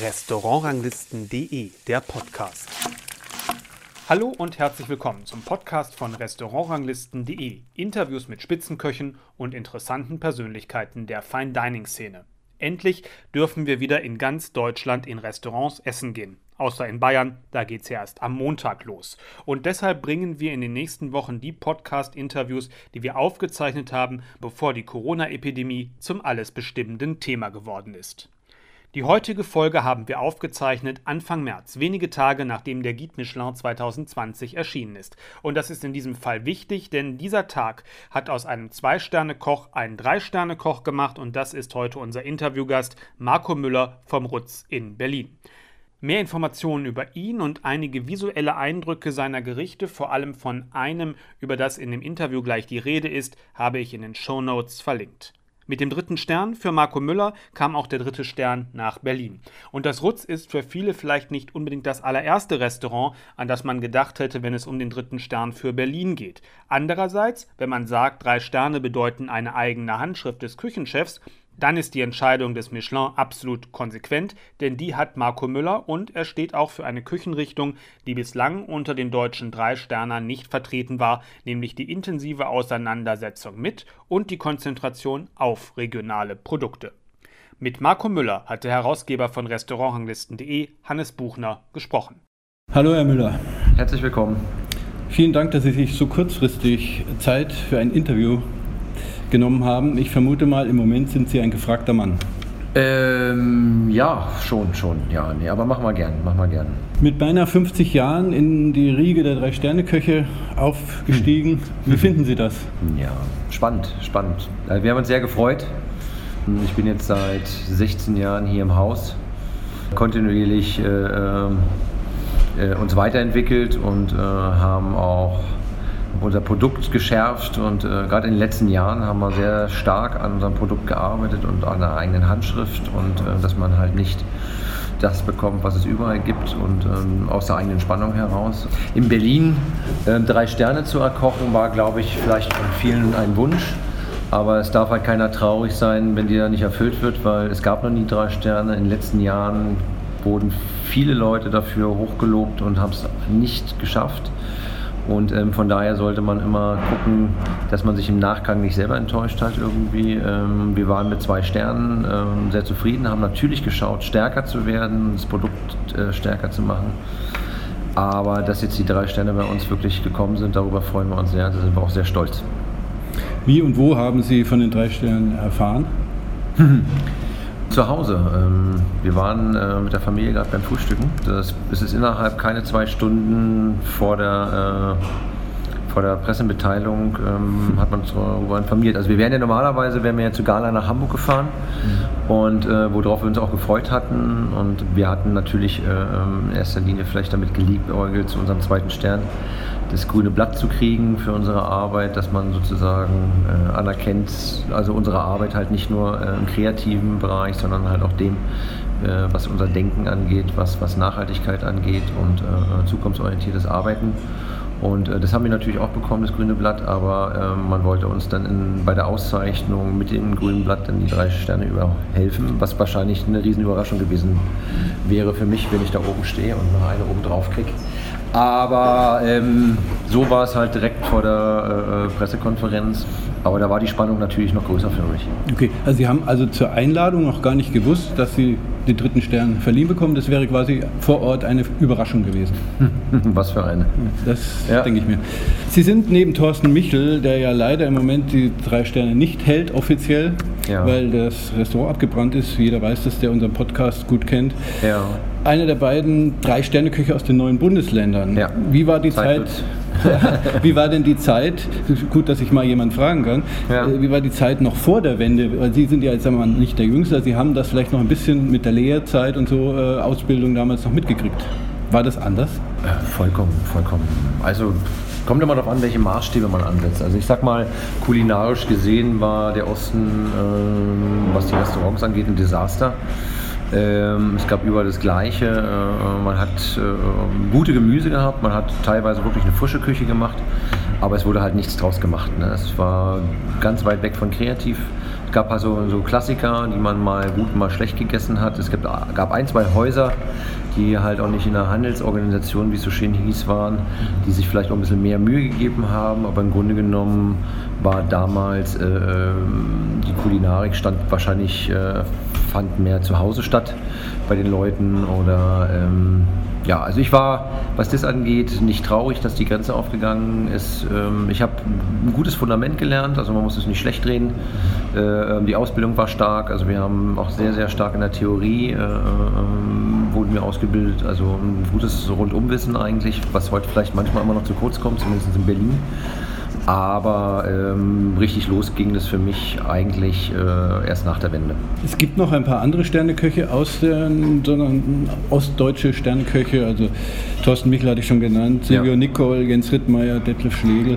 Restaurantranglisten.de, der Podcast. Hallo und herzlich willkommen zum Podcast von Restaurantranglisten.de. Interviews mit Spitzenköchen und interessanten Persönlichkeiten der Fine Dining Szene. Endlich dürfen wir wieder in ganz Deutschland in Restaurants essen gehen. Außer in Bayern, da geht es ja erst am Montag los. Und deshalb bringen wir in den nächsten Wochen die Podcast-Interviews, die wir aufgezeichnet haben, bevor die Corona-Epidemie zum alles bestimmenden Thema geworden ist. Die heutige Folge haben wir aufgezeichnet Anfang März, wenige Tage nachdem der Guide Michelin 2020 erschienen ist. Und das ist in diesem Fall wichtig, denn dieser Tag hat aus einem Zwei-Sterne-Koch einen Drei-Sterne-Koch gemacht und das ist heute unser Interviewgast Marco Müller vom Rutz in Berlin. Mehr Informationen über ihn und einige visuelle Eindrücke seiner Gerichte, vor allem von einem, über das in dem Interview gleich die Rede ist, habe ich in den Show Notes verlinkt. Mit dem dritten Stern für Marco Müller kam auch der dritte Stern nach Berlin. Und das Rutz ist für viele vielleicht nicht unbedingt das allererste Restaurant, an das man gedacht hätte, wenn es um den dritten Stern für Berlin geht. Andererseits, wenn man sagt, drei Sterne bedeuten eine eigene Handschrift des Küchenchefs, dann ist die Entscheidung des Michelin absolut konsequent, denn die hat Marco Müller und er steht auch für eine Küchenrichtung, die bislang unter den deutschen drei Sternern nicht vertreten war, nämlich die intensive Auseinandersetzung mit und die Konzentration auf regionale Produkte. Mit Marco Müller hat der Herausgeber von Restaurantranglisten.de, Hannes Buchner, gesprochen. Hallo Herr Müller. Herzlich willkommen. Vielen Dank, dass Sie sich so kurzfristig Zeit für ein Interview genommen haben. Ich vermute mal, im Moment sind Sie ein gefragter Mann. Ähm, ja, schon, schon, ja, nee, aber mach mal gern, mach mal gern. Mit beinahe 50 Jahren in die Riege der Drei-Sterne-Köche aufgestiegen. Hm. Wie finden Sie das? Ja, spannend, spannend. Äh, wir haben uns sehr gefreut. Ich bin jetzt seit 16 Jahren hier im Haus, kontinuierlich äh, äh, äh uns weiterentwickelt und äh, haben auch unser Produkt geschärft und äh, gerade in den letzten Jahren haben wir sehr stark an unserem Produkt gearbeitet und an der eigenen Handschrift und äh, dass man halt nicht das bekommt, was es überall gibt und ähm, aus der eigenen Spannung heraus. In Berlin äh, drei Sterne zu erkochen war, glaube ich, vielleicht von vielen ein Wunsch. Aber es darf halt keiner traurig sein, wenn der nicht erfüllt wird, weil es gab noch nie drei Sterne. In den letzten Jahren wurden viele Leute dafür hochgelobt und haben es nicht geschafft. Und ähm, von daher sollte man immer gucken, dass man sich im Nachgang nicht selber enttäuscht hat irgendwie. Ähm, wir waren mit zwei Sternen ähm, sehr zufrieden, haben natürlich geschaut, stärker zu werden, das Produkt äh, stärker zu machen. Aber dass jetzt die drei Sterne bei uns wirklich gekommen sind, darüber freuen wir uns sehr, da sind wir auch sehr stolz. Wie und wo haben Sie von den drei Sternen erfahren? Zu Hause. Ähm, wir waren äh, mit der Familie gerade beim Frühstücken. Das, es ist innerhalb keine zwei Stunden vor der, äh, vor der Pressemitteilung ähm, hat man uns darüber informiert. Also wir wären ja normalerweise, wären wir ja zu Gala nach Hamburg gefahren mhm. und äh, worauf wir uns auch gefreut hatten. Und wir hatten natürlich äh, ähm, in erster Linie vielleicht damit geliebäugelt zu unserem zweiten Stern das grüne Blatt zu kriegen für unsere Arbeit, dass man sozusagen äh, anerkennt, also unsere Arbeit halt nicht nur äh, im kreativen Bereich, sondern halt auch dem, äh, was unser Denken angeht, was, was Nachhaltigkeit angeht und äh, zukunftsorientiertes Arbeiten. Und äh, das haben wir natürlich auch bekommen, das grüne Blatt, aber ähm, man wollte uns dann in, bei der Auszeichnung mit dem grünen Blatt dann die drei Sterne überhelfen, was wahrscheinlich eine riesen Überraschung gewesen wäre für mich, wenn ich da oben stehe und noch eine oben drauf kriege. Aber ähm, so war es halt direkt vor der äh, Pressekonferenz. Aber da war die Spannung natürlich noch größer für mich. Okay, also Sie haben also zur Einladung noch gar nicht gewusst, dass Sie den dritten Stern verliehen bekommen. Das wäre quasi vor Ort eine Überraschung gewesen. Was für eine. Das ja. denke ich mir. Sie sind neben Thorsten Michel, der ja leider im Moment die drei Sterne nicht hält offiziell, ja. weil das Restaurant abgebrannt ist. Jeder weiß das, der unseren Podcast gut kennt. Ja einer der beiden Drei-Sterne-Küche aus den neuen Bundesländern. Ja. Wie war die Zeit? Zeit wie war denn die Zeit? Gut, dass ich mal jemanden fragen kann. Ja. Äh, wie war die Zeit noch vor der Wende? Sie sind ja jetzt sagen wir mal, nicht der Jüngste, Sie haben das vielleicht noch ein bisschen mit der Lehrzeit und so äh, Ausbildung damals noch mitgekriegt. War das anders? Ja, vollkommen, vollkommen. Also kommt immer darauf an, welche Maßstäbe man ansetzt. Also ich sag mal, kulinarisch gesehen war der Osten, äh, was die Restaurants angeht, ein Desaster. Ähm, es gab überall das Gleiche. Äh, man hat äh, gute Gemüse gehabt, man hat teilweise wirklich eine frische Küche gemacht, aber es wurde halt nichts draus gemacht. Ne? Es war ganz weit weg von kreativ. gab also so Klassiker, die man mal gut, mal schlecht gegessen hat. Es gab, ein, zwei Häuser, die halt auch nicht in der Handelsorganisation, wie es so schön hieß, waren, die sich vielleicht auch ein bisschen mehr Mühe gegeben haben, aber im Grunde genommen war damals äh, ähm, die Kulinarik stand wahrscheinlich, äh, fand mehr zu Hause statt bei den Leuten oder ähm, ja, also ich war, was das angeht, nicht traurig, dass die Grenze aufgegangen ist. Ähm, ich habe ein gutes Fundament gelernt, also man muss es nicht schlecht reden. Äh, ähm, die Ausbildung war stark, also wir haben auch sehr, sehr stark in der Theorie äh, ähm, wurden wir ausgebildet, also ein gutes Rundumwissen eigentlich, was heute vielleicht manchmal immer noch zu kurz kommt, zumindest in Berlin. Aber ähm, richtig los ging das für mich eigentlich äh, erst nach der Wende. Es gibt noch ein paar andere Sterneköche aus der ostdeutsche Sterneköche, also Thorsten Michel hatte ich schon genannt, Silvio ja. Nicol, Jens Rittmeier, Detlef Schlegel.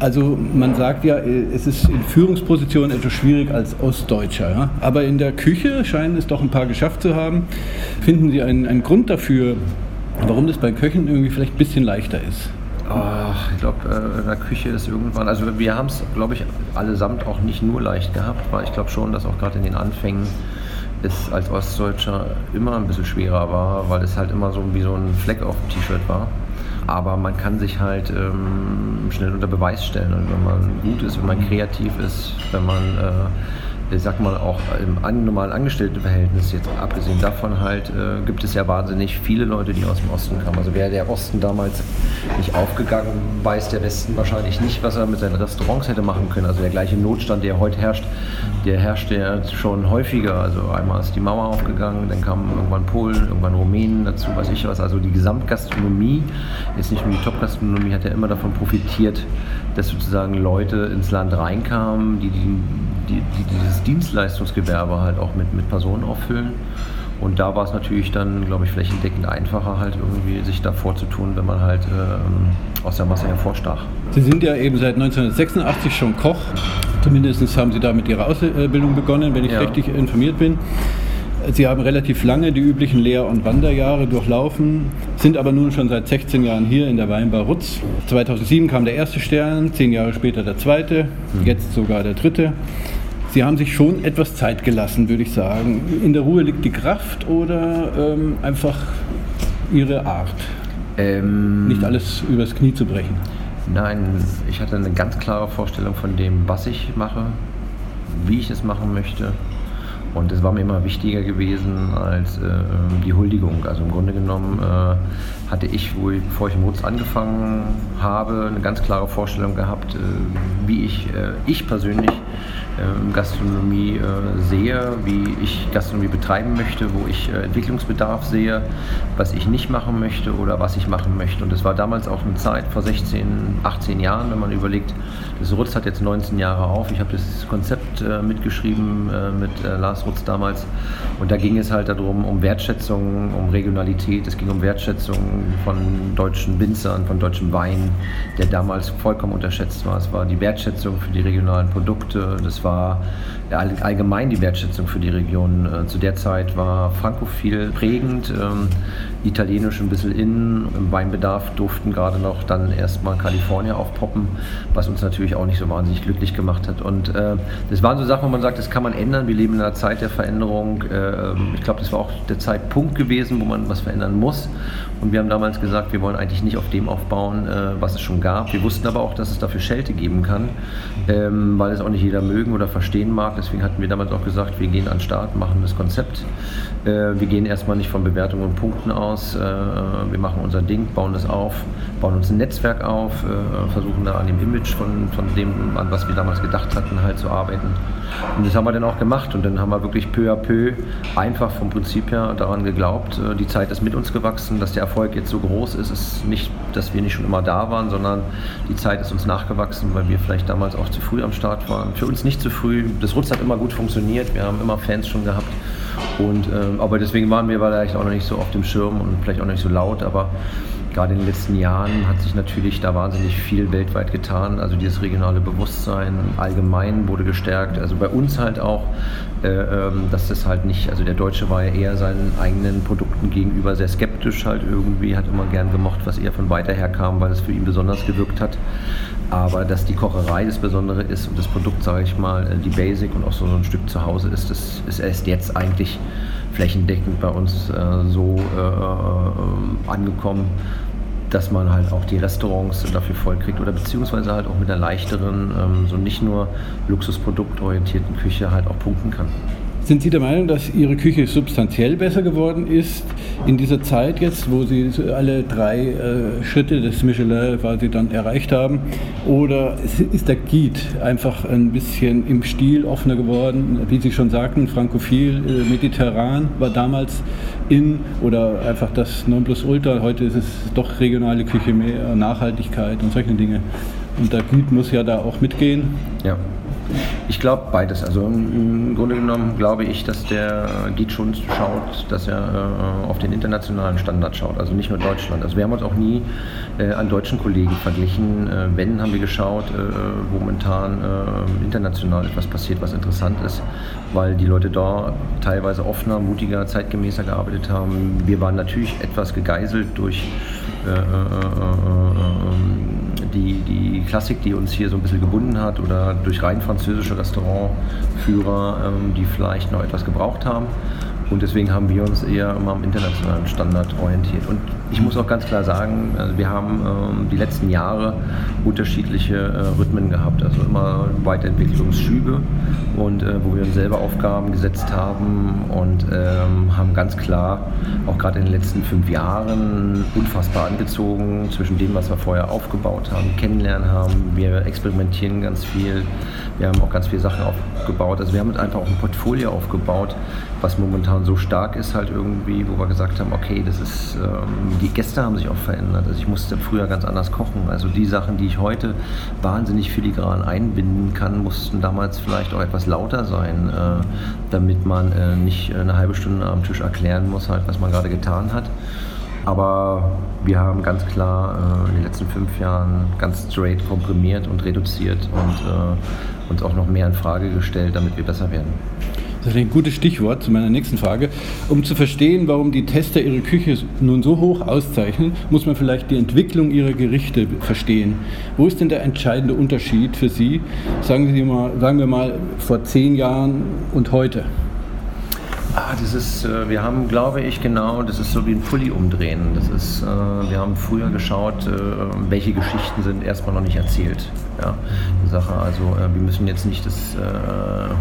Also man sagt ja, es ist in Führungspositionen etwas schwierig als Ostdeutscher. Ja? Aber in der Küche scheinen es doch ein paar geschafft zu haben. Finden Sie einen, einen Grund dafür, warum das bei Köchen irgendwie vielleicht ein bisschen leichter ist? Ach, ich glaube, äh, in der Küche ist irgendwann, also wir haben es, glaube ich, allesamt auch nicht nur leicht gehabt, weil ich glaube schon, dass auch gerade in den Anfängen es als Ostdeutscher immer ein bisschen schwerer war, weil es halt immer so wie so ein Fleck auf dem T-Shirt war. Aber man kann sich halt ähm, schnell unter Beweis stellen. Und wenn man gut ist, wenn man kreativ ist, wenn man äh, ich sag mal auch im normalen Angestelltenverhältnis, jetzt abgesehen davon halt, äh, gibt es ja wahnsinnig viele Leute, die aus dem Osten kamen. Also wäre der Osten damals nicht aufgegangen, weiß der Westen wahrscheinlich nicht, was er mit seinen Restaurants hätte machen können. Also der gleiche Notstand, der heute herrscht, der herrscht ja schon häufiger. Also einmal ist die Mauer aufgegangen, dann kamen irgendwann Polen, irgendwann Rumänen dazu, weiß ich was. Also die Gesamtgastronomie, jetzt nicht nur die Top-Gastronomie, hat ja immer davon profitiert, dass sozusagen Leute ins Land reinkamen, die, die, die, die dieses Dienstleistungsgewerbe halt auch mit, mit Personen auffüllen. Und da war es natürlich dann, glaube ich, flächendeckend einfacher, halt irgendwie sich da vorzutun, wenn man halt äh, aus der Masse hervorstach. Sie sind ja eben seit 1986 schon Koch. Zumindest haben Sie da mit Ihrer Ausbildung begonnen, wenn ich ja. richtig informiert bin. Sie haben relativ lange die üblichen Lehr- und Wanderjahre durchlaufen, sind aber nun schon seit 16 Jahren hier in der Weinbar Rutz. 2007 kam der erste Stern, zehn Jahre später der zweite, mhm. jetzt sogar der dritte. Sie haben sich schon etwas Zeit gelassen, würde ich sagen. In der Ruhe liegt die Kraft oder ähm, einfach Ihre Art? Ähm, Nicht alles übers Knie zu brechen. Nein, ich hatte eine ganz klare Vorstellung von dem, was ich mache, wie ich es machen möchte und das war mir immer wichtiger gewesen als äh, die Huldigung. Also im Grunde genommen äh, hatte ich, wo ich, bevor ich im Rutz angefangen habe, eine ganz klare Vorstellung gehabt, äh, wie ich, äh, ich persönlich ähm, Gastronomie äh, sehe, wie ich Gastronomie betreiben möchte, wo ich äh, Entwicklungsbedarf sehe, was ich nicht machen möchte oder was ich machen möchte. Und das war damals auch eine Zeit vor 16, 18 Jahren, wenn man überlegt, das Rutz hat jetzt 19 Jahre auf. Ich habe das Konzept mitgeschrieben mit Lars Ausrutz damals. Und da ging es halt darum, um Wertschätzung, um Regionalität. Es ging um Wertschätzung von deutschen Winzern, von deutschem Wein, der damals vollkommen unterschätzt war. Es war die Wertschätzung für die regionalen Produkte. Das war allgemein die Wertschätzung für die Region. Äh, zu der Zeit war Frankophil prägend, ähm, Italienisch ein bisschen innen. Im Weinbedarf durften gerade noch dann erstmal Kalifornien aufpoppen, was uns natürlich auch nicht so wahnsinnig glücklich gemacht hat. Und äh, das waren so Sachen, wo man sagt, das kann man ändern. Wir leben in einer Zeit der Veränderung. Äh, ich glaube, das war auch der Zeitpunkt gewesen, wo man was verändern muss. Und wir haben damals gesagt, wir wollen eigentlich nicht auf dem aufbauen, äh, was es schon gab. Wir wussten aber auch, dass es dafür Schelte geben kann, ähm, weil es auch nicht jeder mögen oder verstehen mag. Deswegen hatten wir damals auch gesagt, wir gehen an den Start, machen das Konzept. Äh, wir gehen erstmal nicht von Bewertungen und Punkten aus. Äh, wir machen unser Ding, bauen das auf, bauen uns ein Netzwerk auf, äh, versuchen da an dem Image von, von dem, an was wir damals gedacht hatten, halt zu arbeiten. Und das haben wir dann auch gemacht und dann haben wir wirklich peu à peu einfach vom Prinzip her daran geglaubt, äh, die Zeit ist mit uns gewachsen, dass der Erfolg jetzt so groß ist, ist nicht, dass wir nicht schon immer da waren, sondern die Zeit ist uns nachgewachsen, weil wir vielleicht damals auch zu früh am Start waren. Für uns nicht zu früh. Das Rutz hat immer gut funktioniert, wir haben immer Fans schon gehabt. Und, äh, aber deswegen waren wir vielleicht auch noch nicht so auf dem Schirm und vielleicht auch nicht so laut, aber gerade in den letzten Jahren hat sich natürlich da wahnsinnig viel weltweit getan. Also dieses regionale Bewusstsein allgemein wurde gestärkt. Also bei uns halt auch, äh, ähm, dass das halt nicht, also der Deutsche war ja eher seinen eigenen Produkten gegenüber sehr skeptisch halt irgendwie, hat immer gern gemocht, was eher von weiter her kam, weil es für ihn besonders gewirkt hat. Aber dass die Kocherei das Besondere ist und das Produkt, sage ich mal, äh, die Basic und auch so ein Stück zu Hause ist, das ist erst jetzt eigentlich flächendeckend bei uns äh, so äh, äh, angekommen, dass man halt auch die Restaurants dafür voll kriegt oder beziehungsweise halt auch mit einer leichteren, ähm, so nicht nur luxusproduktorientierten Küche halt auch punkten kann. Sind Sie der Meinung, dass Ihre Küche substanziell besser geworden ist in dieser Zeit jetzt, wo Sie alle drei äh, Schritte des Michelin quasi dann erreicht haben? Oder ist der Guide einfach ein bisschen im Stil offener geworden? Wie Sie schon sagten, frankophil, äh, mediterran war damals in oder einfach das Nonplusultra. Heute ist es doch regionale Küche mehr, Nachhaltigkeit und solche Dinge. Und der Guide muss ja da auch mitgehen. Ja. Ich glaube beides. Also im Grunde genommen glaube ich, dass der Guide schon schaut, dass er äh, auf den internationalen Standard schaut, also nicht nur Deutschland. Also wir haben uns auch nie äh, an deutschen Kollegen verglichen. Äh, wenn, haben wir geschaut, äh, momentan äh, international etwas passiert, was interessant ist, weil die Leute da teilweise offener, mutiger, zeitgemäßer gearbeitet haben. Wir waren natürlich etwas gegeißelt durch äh, ähm, die, die Klassik, die uns hier so ein bisschen gebunden hat oder durch rein französische Restaurantführer, ähm, die vielleicht noch etwas gebraucht haben. Und deswegen haben wir uns eher immer am internationalen Standard orientiert. Und ich muss auch ganz klar sagen, also wir haben ähm, die letzten Jahre unterschiedliche äh, Rhythmen gehabt, also immer Weiterentwicklungsschübe und äh, wo wir uns selber Aufgaben gesetzt haben und ähm, haben ganz klar auch gerade in den letzten fünf Jahren unfassbar angezogen zwischen dem, was wir vorher aufgebaut haben, kennenlernen haben. Wir experimentieren ganz viel. Wir haben auch ganz viele Sachen aufgebaut. Also wir haben einfach auch ein Portfolio aufgebaut, was momentan so stark ist halt irgendwie, wo wir gesagt haben, okay, das ist, ähm, die Gäste haben sich auch verändert. Also ich musste früher ganz anders kochen. Also die Sachen, die ich heute wahnsinnig filigran einbinden kann, mussten damals vielleicht auch etwas lauter sein, äh, damit man äh, nicht eine halbe Stunde am Tisch erklären muss, halt, was man gerade getan hat. Aber wir haben ganz klar äh, in den letzten fünf Jahren ganz straight komprimiert und reduziert und äh, uns auch noch mehr in Frage gestellt, damit wir besser werden. Das ist ein gutes Stichwort zu meiner nächsten Frage. Um zu verstehen, warum die Tester ihre Küche nun so hoch auszeichnen, muss man vielleicht die Entwicklung ihrer Gerichte verstehen. Wo ist denn der entscheidende Unterschied für Sie, sagen, Sie mal, sagen wir mal, vor zehn Jahren und heute? Ah, das ist, äh, wir haben, glaube ich, genau, das ist so wie ein Pulli umdrehen. Das ist, äh, wir haben früher geschaut, äh, welche Geschichten sind erstmal noch nicht erzählt. Ja, die Sache. Also wir müssen jetzt nicht das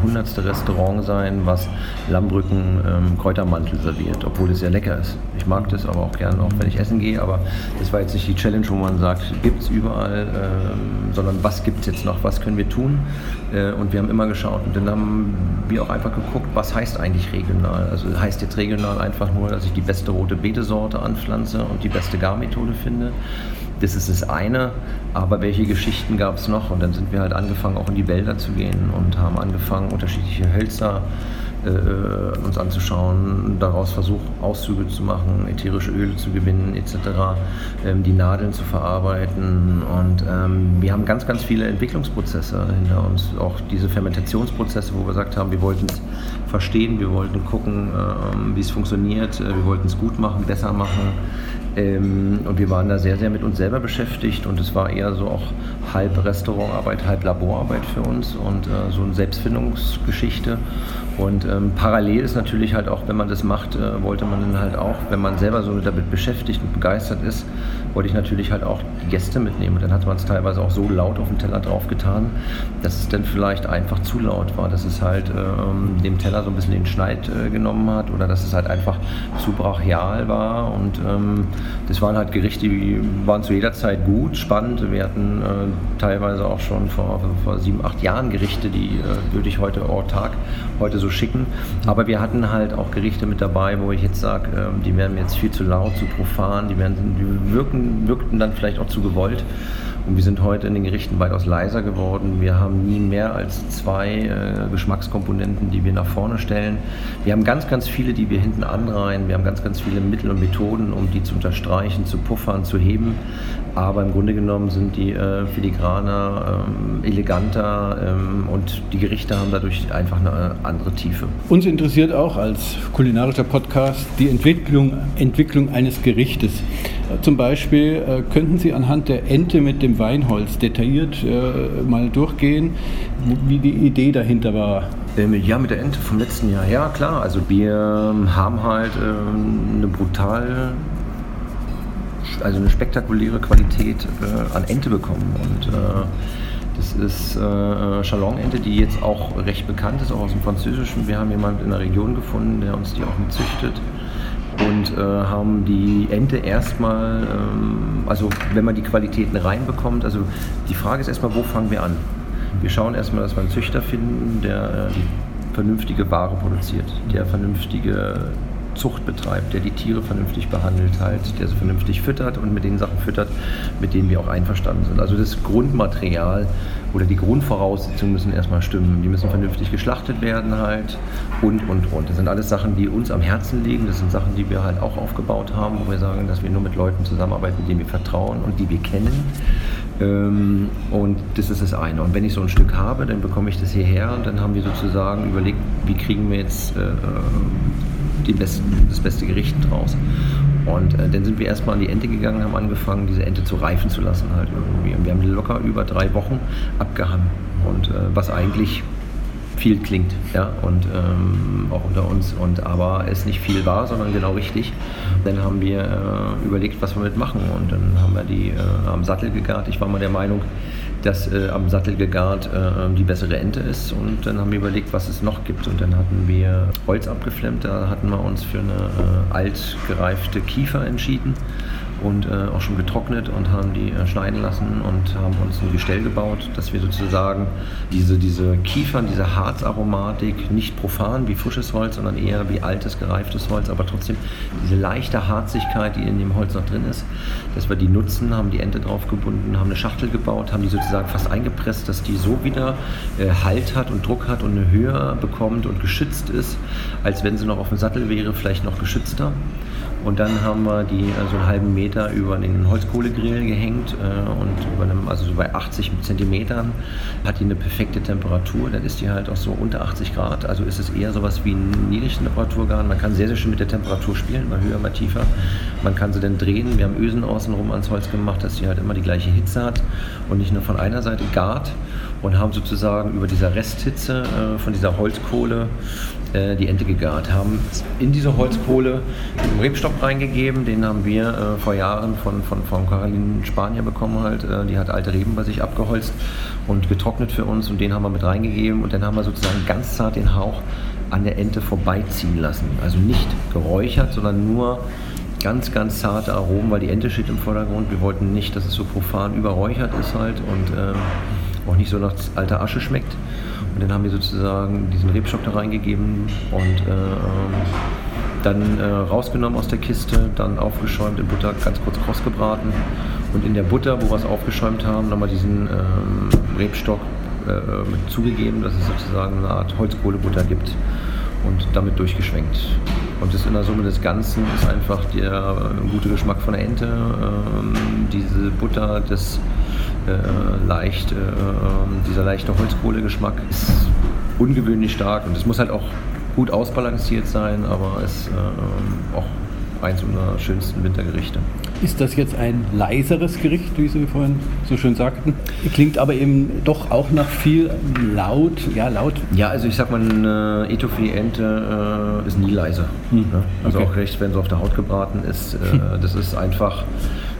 hundertste Restaurant sein, was Lammbrücken ähm, Kräutermantel serviert, obwohl es sehr lecker ist. Ich mag das aber auch gerne, auch wenn ich essen gehe. Aber das war jetzt nicht die Challenge, wo man sagt, gibt es überall, ähm, sondern was gibt es jetzt noch, was können wir tun? und wir haben immer geschaut und dann haben wir auch einfach geguckt, was heißt eigentlich regional. Also heißt jetzt regional einfach nur, dass ich die beste rote Betesorte anpflanze und die beste Garmethode finde. Das ist das eine, aber welche Geschichten gab es noch? Und dann sind wir halt angefangen, auch in die Wälder zu gehen und haben angefangen, unterschiedliche Hölzer äh, uns anzuschauen, daraus versucht Auszüge zu machen, ätherische Öle zu gewinnen etc., ähm, die Nadeln zu verarbeiten und ähm, wir haben ganz, ganz viele Entwicklungsprozesse hinter uns, auch diese Fermentationsprozesse, wo wir gesagt haben, wir wollten es verstehen, wir wollten gucken, äh, wie es funktioniert, äh, wir wollten es gut machen, besser machen ähm, und wir waren da sehr, sehr mit uns selber beschäftigt und es war eher so auch halb Restaurantarbeit, halb Laborarbeit für uns und äh, so eine Selbstfindungsgeschichte. Und ähm, parallel ist natürlich halt auch, wenn man das macht, äh, wollte man dann halt auch, wenn man selber so damit beschäftigt und begeistert ist, wollte ich natürlich halt auch die Gäste mitnehmen. Und dann hat man es teilweise auch so laut auf den Teller drauf getan, dass es dann vielleicht einfach zu laut war, dass es halt ähm, dem Teller so ein bisschen den Schneid äh, genommen hat oder dass es halt einfach zu brachial war. Und ähm, das waren halt Gerichte, die waren zu jeder Zeit gut, spannend. Wir hatten äh, teilweise auch schon vor, vor sieben, acht Jahren Gerichte, die äh, würde ich heute autark heute so schicken. Aber wir hatten halt auch Gerichte mit dabei, wo ich jetzt sage, ähm, die werden mir jetzt viel zu laut, zu profan, die, werden, die wirken, wirkten dann vielleicht auch zu gewollt. Und wir sind heute in den Gerichten weitaus leiser geworden. Wir haben nie mehr als zwei äh, Geschmackskomponenten, die wir nach vorne stellen. Wir haben ganz, ganz viele, die wir hinten anreihen. Wir haben ganz, ganz viele Mittel und Methoden, um die zu unterstreichen, zu puffern, zu heben. Aber im Grunde genommen sind die äh, filigraner, ähm, eleganter ähm, und die Gerichte haben dadurch einfach eine andere Tiefe. Uns interessiert auch als kulinarischer Podcast die Entwicklung, Entwicklung eines Gerichtes. Zum Beispiel äh, könnten Sie anhand der Ente mit dem Weinholz detailliert äh, mal durchgehen, wie die Idee dahinter war. Ähm, ja, mit der Ente vom letzten Jahr. Ja, klar. Also wir haben halt ähm, eine brutal, also eine spektakuläre Qualität äh, an Ente bekommen. Und das ist äh, Chalon-Ente, die jetzt auch recht bekannt ist, auch aus dem Französischen. Wir haben jemanden in der Region gefunden, der uns die auch mitzüchtet und äh, haben die Ente erstmal, ähm, also wenn man die Qualitäten reinbekommt, also die Frage ist erstmal, wo fangen wir an? Wir schauen erstmal, dass wir einen Züchter finden, der äh, vernünftige Ware produziert, der vernünftige Zucht betreibt, der die Tiere vernünftig behandelt, halt, der sie vernünftig füttert und mit den Sachen füttert, mit denen wir auch einverstanden sind. Also das Grundmaterial oder die Grundvoraussetzungen müssen erstmal stimmen. Die müssen vernünftig geschlachtet werden halt und, und, und. Das sind alles Sachen, die uns am Herzen liegen. Das sind Sachen, die wir halt auch aufgebaut haben, wo wir sagen, dass wir nur mit Leuten zusammenarbeiten, denen wir vertrauen und die wir kennen. Ähm, und das ist das eine. Und wenn ich so ein Stück habe, dann bekomme ich das hierher und dann haben wir sozusagen überlegt, wie kriegen wir jetzt äh, die besten, das beste Gericht draus. Und äh, dann sind wir erstmal an die Ente gegangen, haben angefangen, diese Ente zu reifen zu lassen halt irgendwie. Und wir haben locker über drei Wochen abgehangen. Und äh, was eigentlich viel klingt, ja, und ähm, auch unter uns. Und aber es nicht viel war, sondern genau richtig. Dann haben wir äh, überlegt, was wir mitmachen. Und dann haben wir die äh, am Sattel gegart. Ich war mal der Meinung, dass äh, am Sattel gegart äh, die bessere Ente ist. Und dann haben wir überlegt, was es noch gibt. Und dann hatten wir Holz abgeflemmt. Da hatten wir uns für eine äh, alt gereifte Kiefer entschieden und äh, auch schon getrocknet und haben die äh, schneiden lassen und haben uns ein Gestell gebaut, dass wir sozusagen diese, diese Kiefern, diese Harzaromatik, nicht profan wie frisches Holz, sondern eher wie altes, gereiftes Holz, aber trotzdem diese leichte Harzigkeit, die in dem Holz noch drin ist, dass wir die nutzen, haben die Ente drauf gebunden, haben eine Schachtel gebaut, haben die sozusagen fast eingepresst, dass die so wieder äh, Halt hat und Druck hat und eine Höhe bekommt und geschützt ist, als wenn sie noch auf dem Sattel wäre, vielleicht noch geschützter. Und dann haben wir die äh, so einen halben Meter über den Holzkohlegrill gehängt äh, und über einem, also so bei 80 Zentimetern hat die eine perfekte Temperatur. Dann ist die halt auch so unter 80 Grad. Also ist es eher sowas wie ein Niedrigtemperaturgarn. Man kann sehr, sehr schön mit der Temperatur spielen, mal höher, mal tiefer. Man kann sie dann drehen. Wir haben Ösen außenrum ans Holz gemacht, dass sie halt immer die gleiche Hitze hat und nicht nur von einer Seite gart und haben sozusagen über dieser Resthitze äh, von dieser Holzkohle äh, die Ente gegart. Haben in diese Holzkohle einen Rebstock reingegeben, den haben wir äh, vor Jahren von, von, von Caroline Spanier bekommen halt. Äh, die hat alte Reben bei sich abgeholzt und getrocknet für uns und den haben wir mit reingegeben und dann haben wir sozusagen ganz zart den Hauch an der Ente vorbeiziehen lassen. Also nicht geräuchert, sondern nur ganz, ganz zarte Aromen, weil die Ente steht im Vordergrund. Wir wollten nicht, dass es so profan überräuchert ist halt und ähm, auch nicht so nach alter Asche schmeckt. Und dann haben wir sozusagen diesen Rebstock da reingegeben und äh, ähm, dann äh, rausgenommen aus der Kiste, dann aufgeschäumt in Butter, ganz kurz kross gebraten und in der Butter, wo wir es aufgeschäumt haben, nochmal diesen ähm, Rebstock äh, mit zugegeben, dass es sozusagen eine Art Holzkohlebutter gibt und damit durchgeschwenkt. Und das in der Summe des Ganzen ist einfach der gute Geschmack von der Ente, ähm, diese Butter, das äh, leicht, äh, ähm, dieser leichte Holzkohlegeschmack ist ungewöhnlich stark und es muss halt auch gut ausbalanciert sein, aber ist äh, auch eins unserer schönsten Wintergerichte. Ist das jetzt ein leiseres Gericht, wie Sie vorhin so schön sagten? Klingt aber eben doch auch nach viel laut, ja laut. Ja, also ich sag mal, eine Etouffee-Ente äh, ist nie leise. Hm. Ne? Also okay. auch recht, wenn sie auf der Haut gebraten ist. Äh, das ist einfach äh,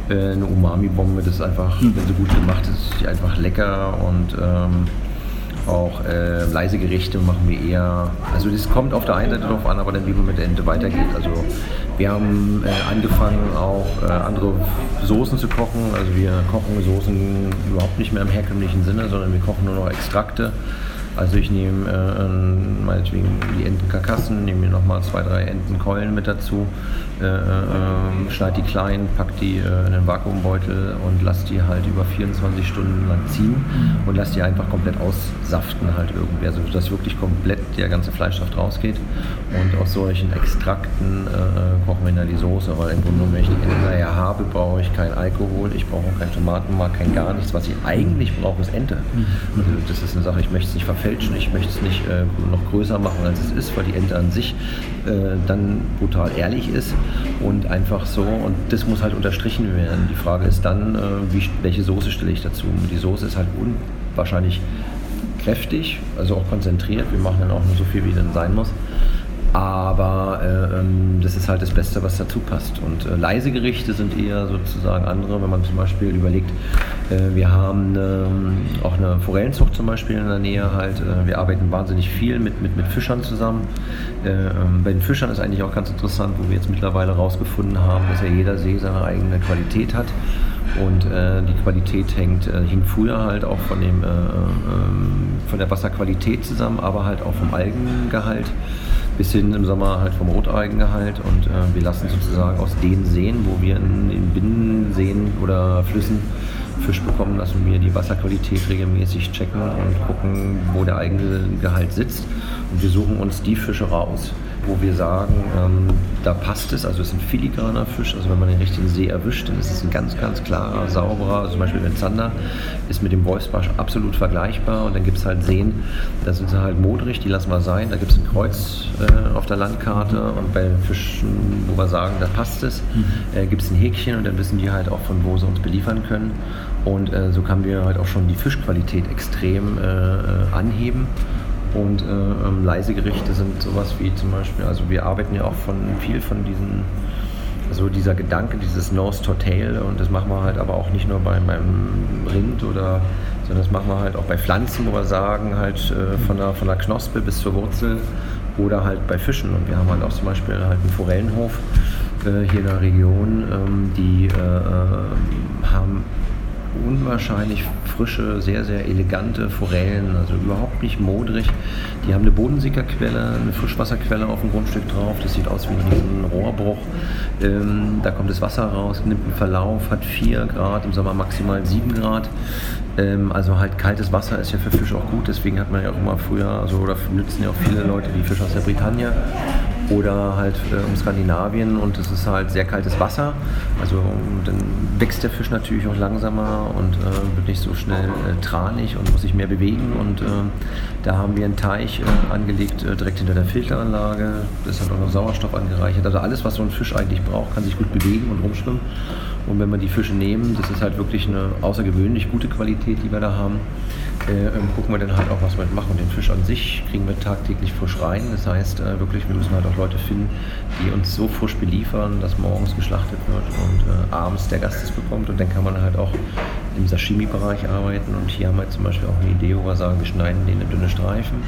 eine Umami-Bombe. Das ist einfach, mhm. wenn sie gut gemacht ist, ist die einfach lecker und ähm, auch äh, leise Gerichte machen wir eher. Also das kommt auf der einen Seite darauf an, aber dann wie man mit der Ente weitergeht. Also wir haben äh, angefangen auch äh, andere Soßen zu kochen. Also wir kochen Soßen überhaupt nicht mehr im herkömmlichen Sinne, sondern wir kochen nur noch Extrakte. Also ich nehme äh, meinetwegen die Entenkarkassen, nehme mir nochmal zwei, drei Entenkeulen mit dazu, äh, äh, schneide die klein, pack die äh, in einen Vakuumbeutel und lass die halt über 24 Stunden lang ziehen mhm. und lass die einfach komplett aussaften halt irgendwie, also dass wirklich komplett der ganze Fleischsaft rausgeht und aus solchen Extrakten äh, kochen wir dann die Soße, weil im Grunde genommen, wenn ich die Ente habe, brauche ich keinen Alkohol, ich brauche kein Tomatenmark, kein gar nichts, was ich eigentlich brauche, ist Ente. Mhm. Also das ist eine Sache, ich möchte es nicht verfälschen, ich möchte es nicht äh, noch größer machen, als es ist, weil die Ente an sich äh, dann brutal ehrlich ist und einfach so und das muss halt unterstrichen werden. Die Frage ist dann, äh, wie, welche Soße stelle ich dazu? Die Soße ist halt unwahrscheinlich kräftig, also auch konzentriert. Wir machen dann auch nur so viel, wie dann sein muss. Aber äh, ähm, das ist halt das Beste, was dazu passt. Und äh, leise Gerichte sind eher sozusagen andere, wenn man zum Beispiel überlegt, äh, wir haben ähm, auch eine Forellenzucht zum Beispiel in der Nähe halt. Äh, wir arbeiten wahnsinnig viel mit, mit, mit Fischern zusammen. Äh, ähm, bei den Fischern ist eigentlich auch ganz interessant, wo wir jetzt mittlerweile herausgefunden haben, dass ja jeder See seine eigene Qualität hat. Und äh, die Qualität hängt, äh, hing früher halt auch von, dem, äh, ähm, von der Wasserqualität zusammen, aber halt auch vom Algengehalt bis hin im Sommer halt vom Roteigengehalt und äh, wir lassen sozusagen aus den Seen, wo wir in den Binnenseen oder Flüssen Fisch bekommen, lassen wir die Wasserqualität regelmäßig checken und gucken, wo der Eigengehalt sitzt. Und wir suchen uns die Fische raus wo wir sagen, ähm, da passt es, also es ist ein filigraner Fisch, also wenn man den richtigen See erwischt, dann ist es ein ganz, ganz klarer, sauberer, also zum Beispiel der Zander ist mit dem Wolfsbarsch absolut vergleichbar. Und dann gibt es halt Seen, da sind sie halt modrig, die lassen wir sein, da gibt es ein Kreuz äh, auf der Landkarte. Und bei Fischen, wo wir sagen, da passt es, mhm. äh, gibt es ein Häkchen und dann wissen die halt auch, von wo sie uns beliefern können. Und äh, so können wir halt auch schon die Fischqualität extrem äh, äh, anheben und äh, ähm, leise Gerichte sind sowas wie zum Beispiel, also wir arbeiten ja auch von viel von diesen, also dieser Gedanke, dieses Nose to Tail und das machen wir halt aber auch nicht nur beim, beim Rind oder, sondern das machen wir halt auch bei Pflanzen, wo wir sagen, halt äh, von, der, von der Knospe bis zur Wurzel oder halt bei Fischen. Und wir haben halt auch zum Beispiel halt einen Forellenhof äh, hier in der Region, ähm, die äh, äh, haben unwahrscheinlich frische, sehr, sehr elegante Forellen, also überhaupt nicht modrig. Die haben eine Bodensickerquelle, eine Frischwasserquelle auf dem Grundstück drauf. Das sieht aus wie ein Rohrbruch. Ähm, da kommt das Wasser raus, nimmt einen Verlauf, hat 4 Grad, im Sommer maximal 7 Grad. Ähm, also halt kaltes Wasser ist ja für Fische auch gut, deswegen hat man ja auch immer früher, also oder nützen ja auch viele Leute die Fische aus der Bretagne oder halt äh, um Skandinavien und es ist halt sehr kaltes Wasser. Also dann wächst der Fisch natürlich auch langsamer und äh, wird nicht so schnell äh, tranig und muss sich mehr bewegen. Und äh, da haben wir einen Teich äh, angelegt äh, direkt hinter der Filteranlage. Das hat auch noch Sauerstoff angereichert. Also alles, was so ein Fisch eigentlich braucht, kann sich gut bewegen und rumschwimmen. Und wenn wir die Fische nehmen, das ist halt wirklich eine außergewöhnlich gute Qualität, die wir da haben, äh, ähm, gucken wir dann halt auch, was wir machen. Den Fisch an sich kriegen wir tagtäglich frisch rein. Das heißt äh, wirklich, wir müssen halt auch Leute finden, die uns so frisch beliefern, dass morgens geschlachtet wird und äh, abends der Gast es bekommt. Und dann kann man halt auch im Sashimi-Bereich arbeiten. Und hier haben wir zum Beispiel auch eine Idee, wo wir sagen, wir schneiden den in dünne Streifen,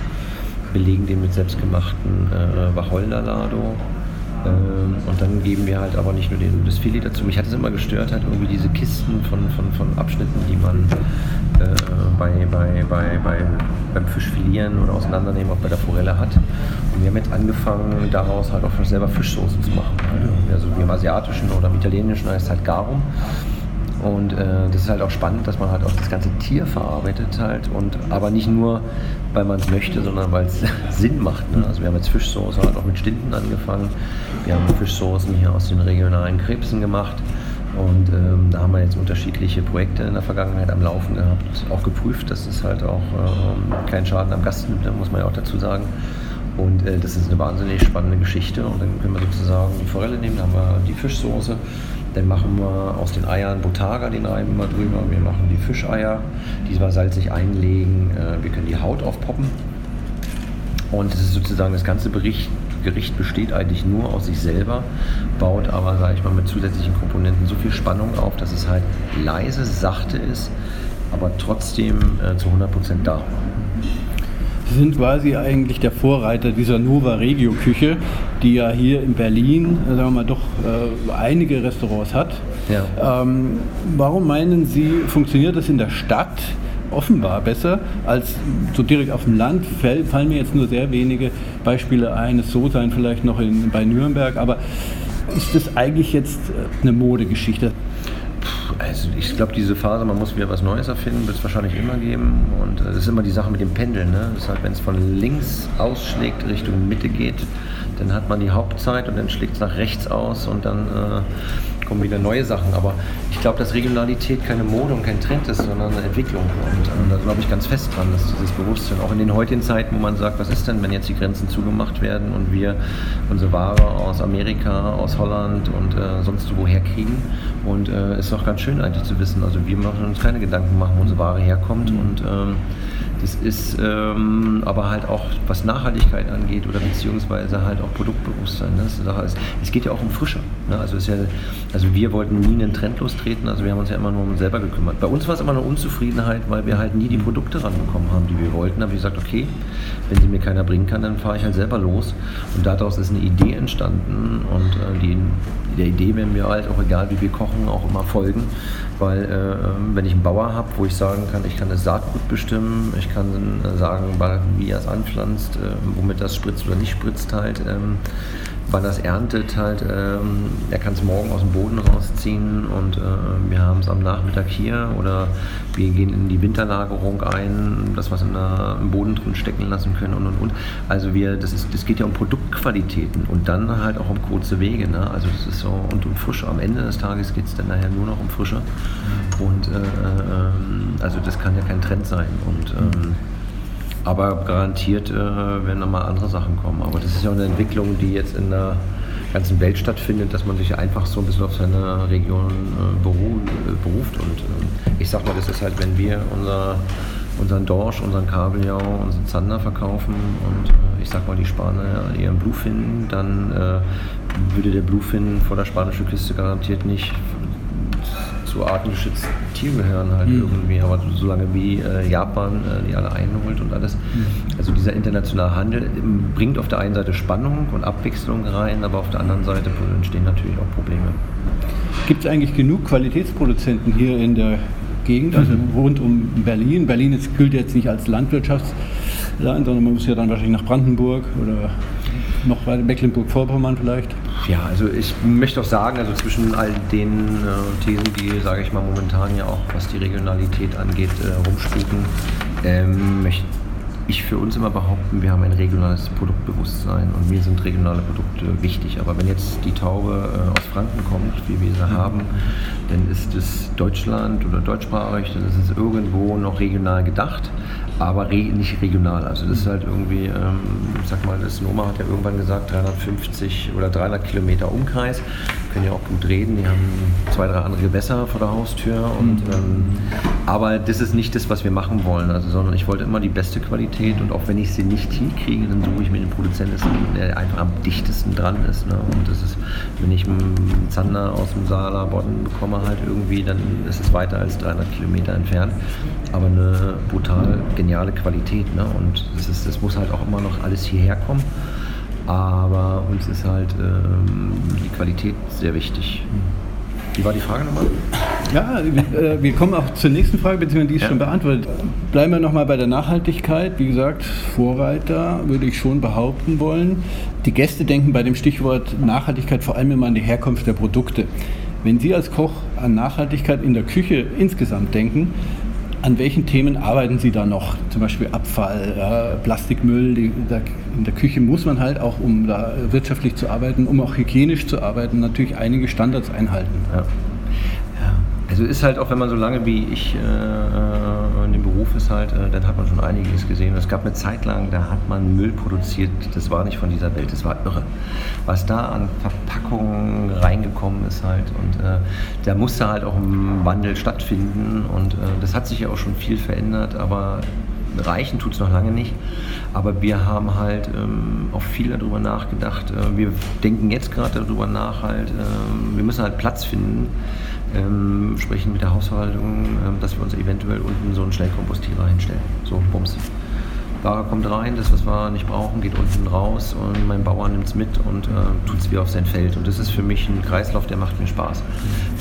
belegen den mit selbstgemachten äh, Wacholderlado ähm, und dann geben wir halt aber nicht nur den, das Filet dazu. Mich hat es immer gestört, halt irgendwie diese Kisten von, von, von Abschnitten, die man äh, bei, bei, bei, bei, beim Fischfilieren oder Auseinandernehmen auch bei der Forelle hat. Und wir haben jetzt angefangen, daraus halt auch selber Fischsoßen zu machen. Also wie im asiatischen oder im italienischen heißt es halt Garum. Und äh, das ist halt auch spannend, dass man halt auch das ganze Tier verarbeitet halt und aber nicht nur, weil man es möchte, sondern weil es Sinn macht. Ne? Also wir haben jetzt Fischsoße halt auch mit Stinten angefangen. Wir haben Fischsoßen hier aus den regionalen Krebsen gemacht. Und ähm, da haben wir jetzt unterschiedliche Projekte in der Vergangenheit am Laufen gehabt, auch geprüft, dass es halt auch ähm, keinen Schaden am Gast nimmt, muss man ja auch dazu sagen. Und äh, das ist eine wahnsinnig spannende Geschichte. Und dann können wir sozusagen die Forelle nehmen, dann haben wir die Fischsoße, dann machen wir aus den Eiern Botaga, den reiben wir drüber. Wir machen die Fischeier, die wir salzig einlegen. Äh, wir können die Haut aufpoppen. Und das ist sozusagen das ganze Bericht, Gericht besteht eigentlich nur aus sich selber, baut aber, sage ich mal, mit zusätzlichen Komponenten so viel Spannung auf, dass es halt leise, sachte ist, aber trotzdem äh, zu 100% da. Sie sind quasi eigentlich der Vorreiter dieser Nova Regio Küche, die ja hier in Berlin, sagen wir mal, doch äh, einige Restaurants hat. Ja. Ähm, warum meinen Sie, funktioniert das in der Stadt offenbar besser als so direkt auf dem Land. Fallen mir jetzt nur sehr wenige Beispiele ein. Es so sein vielleicht noch in, bei Nürnberg, aber ist das eigentlich jetzt äh, eine Modegeschichte? Also ich glaube, diese Phase, man muss wieder was Neues erfinden, wird es wahrscheinlich immer geben. Und äh, das ist immer die Sache mit dem Pendeln. Ne? Das heißt, wenn es von links ausschlägt, Richtung Mitte geht, dann hat man die Hauptzeit und dann schlägt es nach rechts aus und dann äh, kommen wieder neue Sachen. Aber ich glaube, dass Regionalität keine Mode und kein Trend ist, sondern eine Entwicklung. Und äh, da glaube ich ganz fest dran, dass dieses Bewusstsein, auch in den heutigen Zeiten, wo man sagt, was ist denn, wenn jetzt die Grenzen zugemacht werden und wir unsere Ware aus Amerika, aus Holland und äh, sonst woher kriegen. Und es äh, ist auch ganz schön eigentlich zu wissen, also wir machen uns keine Gedanken machen, wo unsere Ware herkommt. Und ähm, das ist ähm, aber halt auch, was Nachhaltigkeit angeht oder beziehungsweise halt auch Produktbewusstsein. Ne? Das es geht ja auch um Frische. Ne? Also, ja, also wir wollten nie einen Trend lostreten, also wir haben uns ja immer nur um selber gekümmert. Bei uns war es immer eine Unzufriedenheit, weil wir halt nie die Produkte ranbekommen haben, die wir wollten. Da habe ich gesagt, okay, wenn sie mir keiner bringen kann, dann fahre ich halt selber los. Und daraus ist eine Idee entstanden und äh, die, der Idee werden wir halt auch egal, wie wir kochen, auch immer folgen. Weil äh, ähm, wenn ich einen Bauer habe, wo ich sagen kann, ich kann das Saatgut bestimmen, ich kann äh, sagen, wie er es anpflanzt, äh, womit das spritzt oder nicht spritzt halt, ähm, wann das erntet halt, ähm, er kann es morgen aus dem Boden rausziehen und äh, wir haben es am Nachmittag hier oder wir gehen in die Winterlagerung ein, dass wir es im Boden drin stecken lassen können und und und. Also wir, das ist, das geht ja um Produktqualitäten und dann halt auch um kurze Wege. Ne? Also das ist so und um Frische. Am Ende des Tages geht es dann nachher nur noch um Frische. Und äh, äh, also das kann ja kein Trend sein. Und ähm, aber garantiert äh, werden nochmal andere Sachen kommen. Aber das ist ja eine Entwicklung, die jetzt in der ganzen Welt stattfindet, dass man sich einfach so ein bisschen auf seine Region äh, beru äh, beruft. Und äh, ich sag mal, das ist halt, wenn wir unser, unseren Dorsch, unseren Kabeljau, unseren Zander verkaufen und äh, ich sag mal, die Spanier ihren Bluefin, dann äh, würde der Bluefin vor der spanischen Küste garantiert nicht zu artengeschützten Tieren gehören halt mhm. irgendwie, aber solange wie äh, Japan äh, die alle einholt und alles. Mhm. Also dieser internationale Handel ähm, bringt auf der einen Seite Spannung und Abwechslung rein, aber auf der anderen Seite entstehen natürlich auch Probleme. Gibt es eigentlich genug Qualitätsproduzenten hier in der Gegend, also mhm. rund um Berlin? Berlin jetzt, gilt jetzt nicht als Landwirtschaftsland, sondern man muss ja dann wahrscheinlich nach Brandenburg oder noch weiter Mecklenburg-Vorpommern vielleicht. Ja, also ich möchte auch sagen, also zwischen all den äh, Thesen, die, sage ich mal, momentan ja auch, was die Regionalität angeht, äh, rumspuken, ähm, möchte ich für uns immer behaupten, wir haben ein regionales Produktbewusstsein und mir sind regionale Produkte wichtig. Aber wenn jetzt die Taube äh, aus Franken kommt, wie wir sie haben, dann ist es Deutschland oder deutschsprachig, dann ist es irgendwo noch regional gedacht aber re nicht regional. Also das ist halt irgendwie, ähm, ich sag mal, das Noma hat ja irgendwann gesagt, 350 oder 300 Kilometer Umkreis. Können ja auch gut reden, die haben zwei, drei andere Gewässer vor der Haustür. Und, mhm. ähm, aber das ist nicht das, was wir machen wollen, also, sondern ich wollte immer die beste Qualität und auch wenn ich sie nicht hinkriege, dann suche ich mir den Produzenten, der einfach am dichtesten dran ist. Ne? Und das ist, wenn ich einen Zander aus dem Saarler Bodden bekomme, halt irgendwie, dann ist es weiter als 300 Kilometer entfernt. Aber eine brutal geniale Qualität. Ne? Und das, ist, das muss halt auch immer noch alles hierher kommen. Aber uns ist halt ähm, die Qualität sehr wichtig. Wie war die Frage nochmal? Ja, äh, wir kommen auch zur nächsten Frage, beziehungsweise die ist ja. schon beantwortet. Bleiben wir nochmal bei der Nachhaltigkeit. Wie gesagt, Vorreiter würde ich schon behaupten wollen. Die Gäste denken bei dem Stichwort Nachhaltigkeit vor allem immer an die Herkunft der Produkte. Wenn Sie als Koch an Nachhaltigkeit in der Küche insgesamt denken, an welchen Themen arbeiten Sie da noch? Zum Beispiel Abfall, ja, Plastikmüll. Die, da, in der Küche muss man halt auch, um da wirtschaftlich zu arbeiten, um auch hygienisch zu arbeiten, natürlich einige Standards einhalten. Ja. Also ist halt auch, wenn man so lange wie ich äh, in dem Beruf ist halt, äh, dann hat man schon einiges gesehen. Es gab eine Zeit lang, da hat man Müll produziert, das war nicht von dieser Welt, das war irre. Was da an Verpackungen reingekommen ist halt und äh, da musste halt auch ein Wandel stattfinden und äh, das hat sich ja auch schon viel verändert, aber reichen tut es noch lange nicht. Aber wir haben halt ähm, auch viel darüber nachgedacht. Äh, wir denken jetzt gerade darüber nach, halt, äh, wir müssen halt Platz finden ähm, sprechen mit der Hausverwaltung, ähm, dass wir uns eventuell unten so einen Schnellkompostierer hinstellen. So, Bums. Ware kommt rein, das, was wir nicht brauchen, geht unten raus und mein Bauer nimmt es mit und äh, tut es wieder auf sein Feld. Und das ist für mich ein Kreislauf, der macht mir Spaß.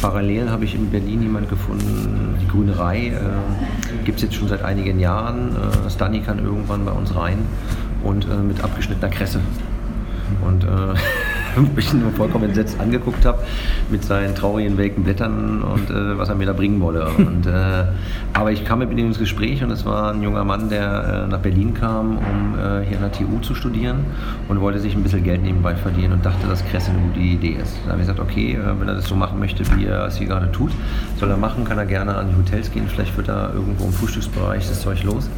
Parallel habe ich in Berlin jemanden gefunden, die Grünerei äh, gibt es jetzt schon seit einigen Jahren. Äh, Stani kann irgendwann bei uns rein und äh, mit abgeschnittener Kresse. Und äh, mich nur vollkommen entsetzt angeguckt habe mit seinen traurigen, welken Blättern und äh, was er mir da bringen wolle. Und, äh, aber ich kam mit ihm ins Gespräch und es war ein junger Mann, der äh, nach Berlin kam, um äh, hier an der TU zu studieren und wollte sich ein bisschen Geld nebenbei verdienen und dachte, dass Kresse eine gute Idee ist. Da habe ich gesagt, okay, äh, wenn er das so machen möchte, wie er es hier gerade tut, soll er machen, kann er gerne an die Hotels gehen, vielleicht wird er irgendwo im Frühstücksbereich das Zeug los.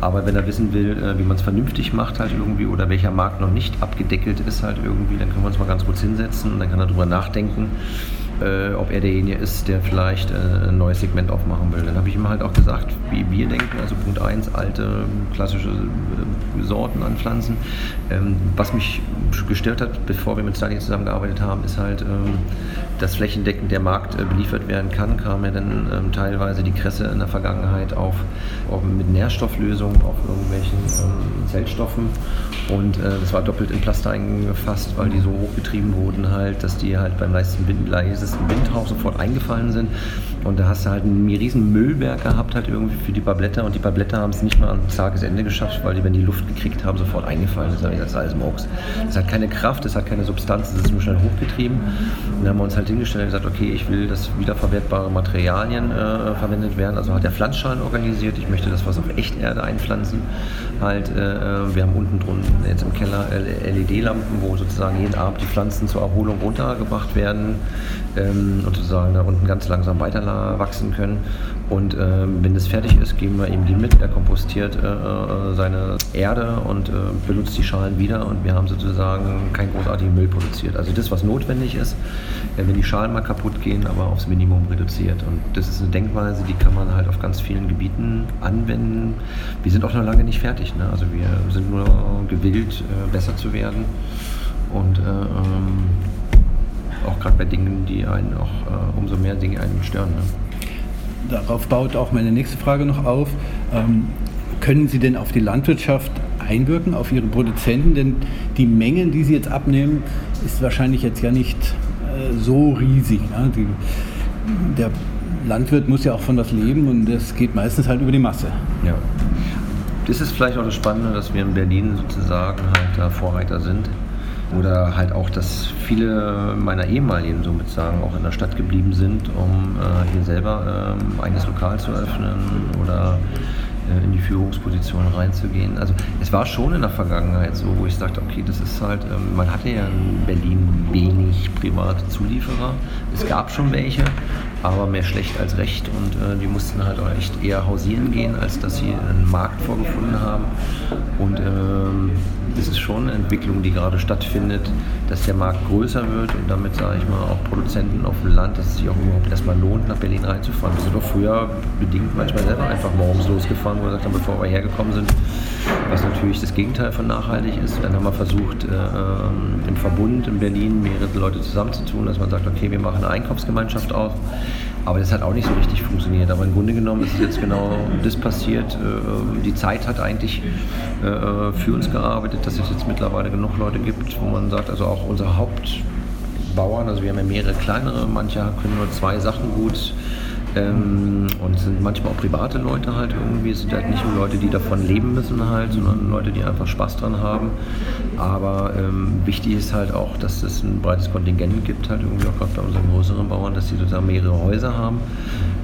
Aber wenn er wissen will, äh, wie man es vernünftig macht halt irgendwie oder welcher Markt noch nicht abgedeckelt ist halt irgendwie, dann können wir uns mal ganz kurz hinsetzen und dann kann er darüber nachdenken, äh, ob er derjenige ist, der vielleicht äh, ein neues Segment aufmachen will. Dann habe ich ihm halt auch gesagt, wie wir denken. Also Punkt 1, alte klassische äh, Sorten an Pflanzen. Ähm, was mich gestört hat, bevor wir mit Stanley zusammengearbeitet haben, ist halt, ähm, dass flächendeckend der Markt äh, beliefert werden kann, kam ja dann ähm, teilweise die Kresse in der Vergangenheit auf, auf mit Nährstofflösungen, auf irgendwelchen ähm, Zellstoffen und äh, das war doppelt in Plaster eingefasst, weil die so hochgetrieben wurden halt, dass die halt beim leisesten, Wind, leisesten Windhauch sofort eingefallen sind. Und da hast du halt ein riesen Müllberg gehabt halt irgendwie für die Blätter und die Blätter haben es nicht mal ans Tagesende geschafft, weil die, wenn die Luft gekriegt haben, sofort eingefallen ist. Das ist alles Murks. Es hat keine Kraft, es hat keine Substanz, es ist nur schnell hochgetrieben. Und dann haben wir uns halt hingestellt und gesagt, okay, ich will, dass wiederverwertbare Materialien äh, verwendet werden. Also hat der Pflanzschalen organisiert, ich möchte das was auf Echterde einpflanzen. Halt, äh, äh wir haben unten drunten jetzt im Keller LED-Lampen, wo sozusagen jeden Abend die Pflanzen zur Erholung runtergebracht werden ähm, und sozusagen da unten ganz langsam weiter wachsen können. Und ähm, wenn das fertig ist, geben wir ihm die mit. Er kompostiert äh, äh, seine Erde und äh, benutzt die Schalen wieder und wir haben sozusagen keinen großartigen Müll produziert. Also das, was notwendig ist, äh, wenn die Schalen mal kaputt gehen, aber aufs Minimum reduziert. Und das ist eine Denkweise, die kann man halt auf ganz vielen Gebieten anwenden. Wir sind auch noch lange nicht fertig. Ne? Also wir sind nur gewillt, äh, besser zu werden. Und äh, ähm, auch gerade bei Dingen, die einen auch umso mehr Dinge einen stören. Ne? Darauf baut auch meine nächste Frage noch auf. Ähm, können Sie denn auf die Landwirtschaft einwirken, auf Ihre Produzenten? Denn die Mengen, die Sie jetzt abnehmen, ist wahrscheinlich jetzt ja nicht äh, so riesig. Ne? Die, der Landwirt muss ja auch von was leben und das geht meistens halt über die Masse. Ja. Das ist vielleicht auch das Spannende, dass wir in Berlin sozusagen halt da Vorreiter sind. Oder halt auch, dass viele meiner ehemaligen somit sagen, auch in der Stadt geblieben sind, um äh, hier selber ähm, eigenes Lokal zu öffnen oder äh, in die Führungsposition reinzugehen. Also es war schon in der Vergangenheit so, wo ich sagte, okay, das ist halt, ähm, man hatte ja in Berlin wenig private Zulieferer. Es gab schon welche, aber mehr schlecht als recht und äh, die mussten halt auch echt eher hausieren gehen, als dass sie einen Markt vorgefunden haben. Und ähm, das ist schon eine Entwicklung, die gerade stattfindet, dass der Markt größer wird und damit, sage ich mal, auch Produzenten auf dem Land, dass es sich auch überhaupt erstmal lohnt, nach Berlin reinzufahren. Wir sind doch früher bedingt manchmal selber einfach morgens losgefahren, wo wir gesagt haben, bevor wir hergekommen sind, was natürlich das Gegenteil von nachhaltig ist. Dann haben wir versucht, äh, ähm, im Verbund in Berlin mehrere Leute zusammenzutun, dass man sagt, okay, wir machen eine Einkaufsgemeinschaft auf. Aber das hat auch nicht so richtig funktioniert. Aber im Grunde genommen ist jetzt genau das passiert. Äh, die Zeit hat eigentlich äh, für uns gearbeitet, dass es jetzt mittlerweile genug Leute gibt, wo man sagt, also auch unsere Hauptbauern, also wir haben ja mehrere kleinere, manche können nur zwei Sachen gut ähm, und sind manchmal auch private Leute halt irgendwie. Es sind halt nicht nur Leute, die davon leben müssen halt, sondern Leute, die einfach Spaß dran haben. Aber ähm, wichtig ist halt auch, dass es ein breites Kontingent gibt, halt irgendwie auch gerade bei unseren größeren Bauern, dass sie sozusagen mehrere Häuser haben,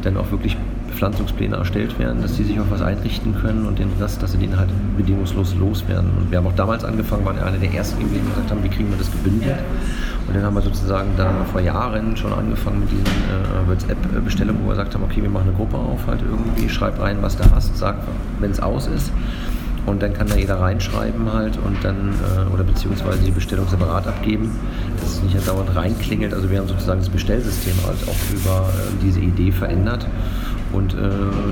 dann auch wirklich Pflanzungspläne erstellt werden, dass die sich auf was einrichten können und den Rest, dass sie den halt bedingungslos loswerden. Und wir haben auch damals angefangen, waren einer der ersten die gesagt haben, wie kriegen wir das gebündelt. Und dann haben wir sozusagen dann vor Jahren schon angefangen mit diesen äh, WhatsApp-Bestellungen, wo wir gesagt haben, okay, wir machen eine Gruppe auf, halt irgendwie, schreib rein, was du hast, sag, wenn es aus ist. Und dann kann da jeder reinschreiben halt und dann, äh, oder beziehungsweise die Bestellung separat abgeben, dass es nicht dauernd reinklingelt. Also wir haben sozusagen das Bestellsystem halt auch über äh, diese Idee verändert und äh,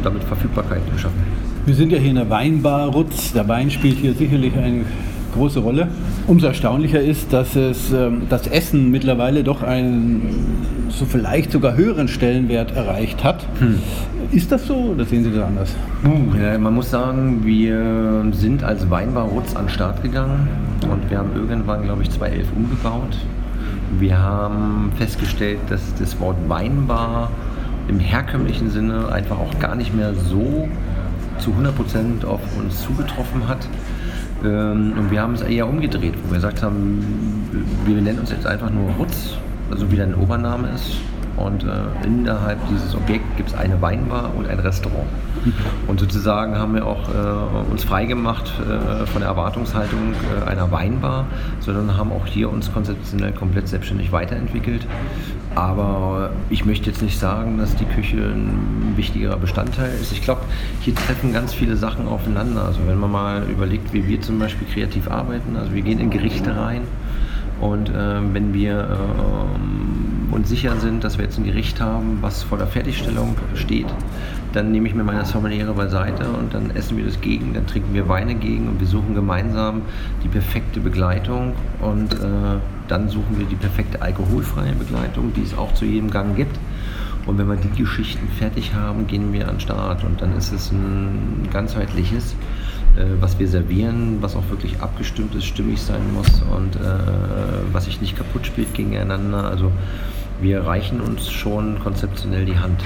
damit Verfügbarkeit geschaffen. Wir sind ja hier in der Weinbar Rutz. Der Wein spielt hier sicherlich eine große Rolle. Umso erstaunlicher ist, dass es, ähm, das Essen mittlerweile doch einen so vielleicht sogar höheren Stellenwert erreicht hat. Hm. Ist das so oder sehen Sie das anders? Ja, man muss sagen, wir sind als Weinbar Rutz an den Start gegangen und wir haben irgendwann, glaube ich, 2011 umgebaut. Wir haben festgestellt, dass das Wort Weinbar im herkömmlichen Sinne einfach auch gar nicht mehr so zu 100% auf uns zugetroffen hat. Ähm, und wir haben es eher umgedreht, wo wir gesagt haben, wir nennen uns jetzt einfach nur Rutz, also wie dein Obername ist. Und äh, innerhalb dieses Objekts gibt es eine Weinbar und ein Restaurant. Und sozusagen haben wir auch äh, uns freigemacht äh, von der Erwartungshaltung äh, einer Weinbar, sondern haben auch hier uns konzeptionell komplett selbstständig weiterentwickelt. Aber ich möchte jetzt nicht sagen, dass die Küche ein wichtiger Bestandteil ist. Ich glaube, hier treffen ganz viele Sachen aufeinander. Also wenn man mal überlegt, wie wir zum Beispiel kreativ arbeiten, also wir gehen in Gerichte rein und äh, wenn wir uns sicher sind, dass wir jetzt ein Gericht haben, was vor der Fertigstellung steht, dann nehme ich mir meine Sommeliere beiseite und dann essen wir das gegen, dann trinken wir Weine gegen und wir suchen gemeinsam die perfekte Begleitung und äh, dann suchen wir die perfekte alkoholfreie Begleitung, die es auch zu jedem Gang gibt. Und wenn wir die Geschichten fertig haben, gehen wir an den Start und dann ist es ein ganzheitliches äh, was wir servieren, was auch wirklich abgestimmt ist, stimmig sein muss und äh, was sich nicht kaputt spielt gegeneinander. Also wir reichen uns schon konzeptionell die Hand.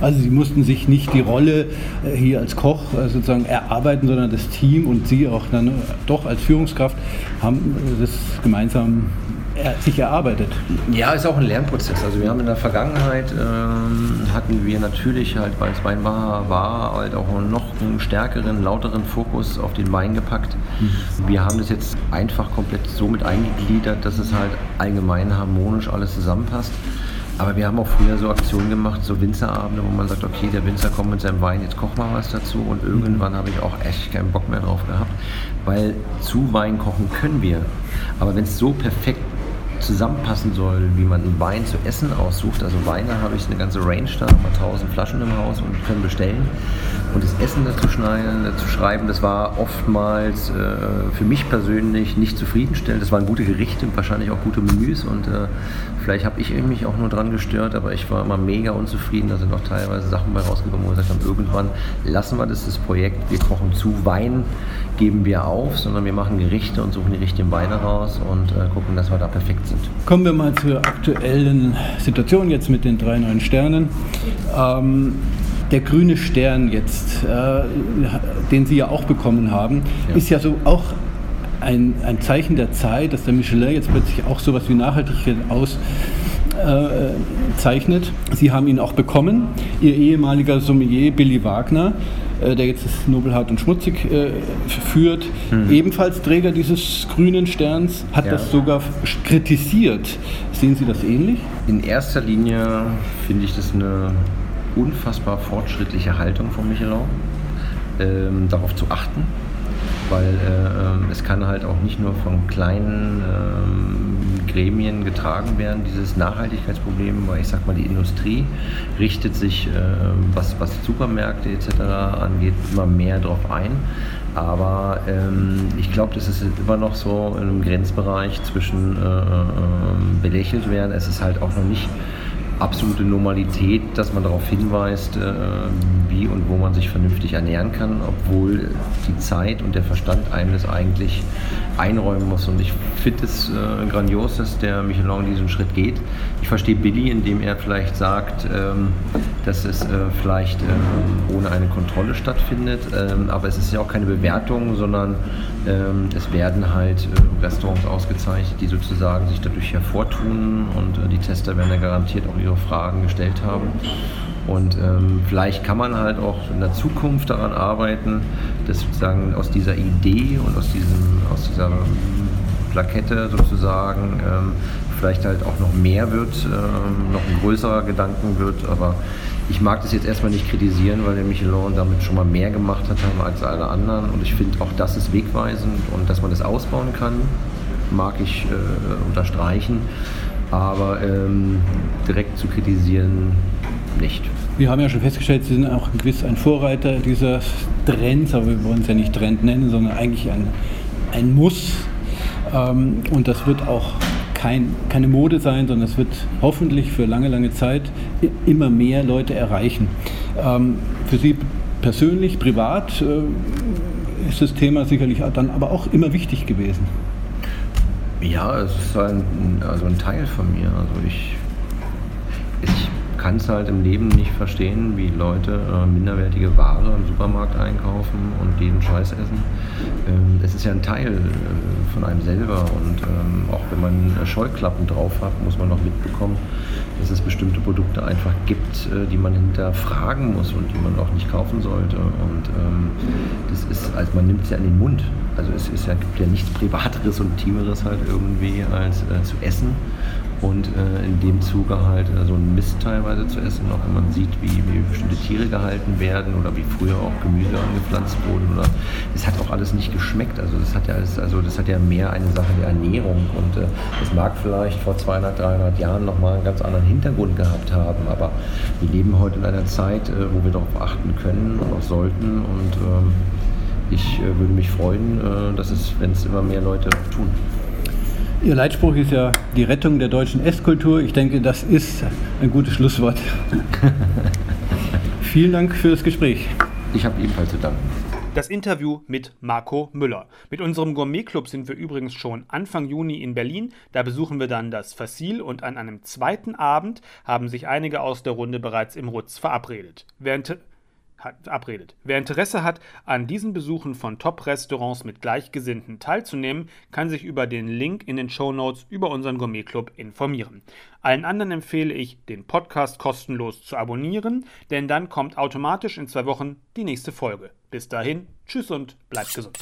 Also Sie mussten sich nicht die Rolle äh, hier als Koch äh, sozusagen erarbeiten, sondern das Team und Sie auch dann doch als Führungskraft haben das gemeinsam sich erarbeitet. Ja, ist auch ein Lernprozess. Also wir haben in der Vergangenheit ähm, hatten wir natürlich halt, weil es Weinbar war, halt auch noch einen stärkeren, lauteren Fokus auf den Wein gepackt. Mhm. Wir haben das jetzt einfach komplett so mit eingegliedert, dass es halt allgemein harmonisch alles zusammenpasst. Aber wir haben auch früher so Aktionen gemacht, so Winzerabende, wo man sagt, okay, der Winzer kommt mit seinem Wein, jetzt koch mal was dazu. Und irgendwann habe ich auch echt keinen Bock mehr drauf gehabt, weil zu Wein kochen können wir. Aber wenn es so perfekt zusammenpassen soll, wie man Wein zu essen aussucht. Also Weine habe ich eine ganze Range da, mal 1000 Flaschen im Haus und können bestellen. Und das Essen dazu schneiden, dazu schreiben, das war oftmals äh, für mich persönlich nicht zufriedenstellend. Das waren gute Gerichte, wahrscheinlich auch gute Menüs und äh, vielleicht habe ich mich auch nur dran gestört, aber ich war immer mega unzufrieden. Da sind auch teilweise Sachen bei rausgekommen, wo wir gesagt haben, irgendwann lassen wir das, das Projekt, wir kochen zu Wein, geben wir auf, sondern wir machen Gerichte und suchen die richtigen Weine raus und äh, gucken, dass wir da perfekt sind. Kommen wir mal zur aktuellen Situation jetzt mit den drei neuen Sternen. Ähm, der grüne Stern jetzt, äh, den Sie ja auch bekommen haben, ja. ist ja so auch ein, ein Zeichen der Zeit, dass der Michelin jetzt plötzlich auch sowas wie Nachhaltigkeit auszeichnet. Äh, Sie haben ihn auch bekommen. Ihr ehemaliger Sommelier Billy Wagner äh, der jetzt das Nobelhart und Schmutzig äh, führt, mhm. ebenfalls Träger dieses grünen Sterns, hat ja. das sogar kritisiert. Sehen Sie das ähnlich? In erster Linie finde ich das eine unfassbar fortschrittliche Haltung von Michelin, ähm, darauf zu achten weil äh, ähm, es kann halt auch nicht nur von kleinen ähm, Gremien getragen werden, dieses Nachhaltigkeitsproblem, weil ich sag mal, die Industrie richtet sich, äh, was, was Supermärkte etc. angeht, immer mehr darauf ein. Aber ähm, ich glaube, das ist immer noch so einem Grenzbereich zwischen äh, äh, belächelt werden. Es ist halt auch noch nicht absolute Normalität, dass man darauf hinweist, äh, wie und wo man sich vernünftig ernähren kann, obwohl die Zeit und der Verstand einem das eigentlich einräumen muss. Und ich finde es äh, grandios, dass der Michelin diesen Schritt geht. Ich verstehe Billy, indem er vielleicht sagt, ähm, dass es äh, vielleicht ähm, ohne eine Kontrolle stattfindet. Ähm, aber es ist ja auch keine Bewertung, sondern es werden halt Restaurants ausgezeichnet, die sozusagen sich dadurch hervortun und die Tester werden ja garantiert auch ihre ihre Fragen gestellt haben. Und ähm, vielleicht kann man halt auch in der Zukunft daran arbeiten, dass sozusagen aus dieser Idee und aus, diesem, aus dieser Plakette sozusagen ähm, vielleicht halt auch noch mehr wird, ähm, noch ein größerer Gedanken wird. Aber ich mag das jetzt erstmal nicht kritisieren, weil der Michelin damit schon mal mehr gemacht hat als alle anderen. Und ich finde auch das ist wegweisend und dass man das ausbauen kann, mag ich äh, unterstreichen aber ähm, direkt zu kritisieren nicht. Wir haben ja schon festgestellt, Sie sind auch gewiss ein Vorreiter dieser Trends, aber wir wollen es ja nicht Trend nennen, sondern eigentlich ein, ein Muss. Ähm, und das wird auch kein, keine Mode sein, sondern es wird hoffentlich für lange, lange Zeit immer mehr Leute erreichen. Ähm, für Sie persönlich, privat äh, ist das Thema sicherlich dann aber auch immer wichtig gewesen. Ja, es ist ein, also ein Teil von mir. Also ich, ich kann es halt im Leben nicht verstehen, wie Leute äh, minderwertige Ware im Supermarkt einkaufen und jeden Scheiß essen. Ähm, es ist ja ein Teil äh, von einem selber und ähm, auch wenn man Scheuklappen drauf hat, muss man noch mitbekommen, dass es bestimmte Produkte einfach gibt, äh, die man hinterfragen muss und die man auch nicht kaufen sollte. Und ähm, das ist, also man nimmt es ja in den Mund. Also es ist ja, gibt ja nichts Privateres und Intimeres halt irgendwie als äh, zu essen und äh, in dem Zuge halt äh, so ein Mist teilweise zu essen, auch wenn man sieht, wie, wie bestimmte Tiere gehalten werden oder wie früher auch Gemüse angepflanzt wurde. Oder das hat auch alles nicht geschmeckt. Also das hat ja alles, also das hat ja mehr eine Sache der Ernährung und äh, das mag vielleicht vor 200, 300 Jahren nochmal einen ganz anderen Hintergrund gehabt haben, aber wir leben heute in einer Zeit, äh, wo wir darauf achten können und auch sollten und ähm, ich äh, würde mich freuen, äh, dass es, wenn es immer mehr Leute tun. Ihr Leitspruch ist ja die Rettung der deutschen Esskultur. Ich denke, das ist ein gutes Schlusswort. Vielen Dank für das Gespräch. Ich habe ebenfalls zu danken. Das Interview mit Marco Müller. Mit unserem Gourmet-Club sind wir übrigens schon Anfang Juni in Berlin. Da besuchen wir dann das Fassil und an einem zweiten Abend haben sich einige aus der Runde bereits im Rutz verabredet. Während hat, abredet. Wer Interesse hat, an diesen Besuchen von Top-Restaurants mit Gleichgesinnten teilzunehmen, kann sich über den Link in den Show Notes über unseren Gourmet-Club informieren. Allen anderen empfehle ich, den Podcast kostenlos zu abonnieren, denn dann kommt automatisch in zwei Wochen die nächste Folge. Bis dahin, tschüss und bleibt gesund.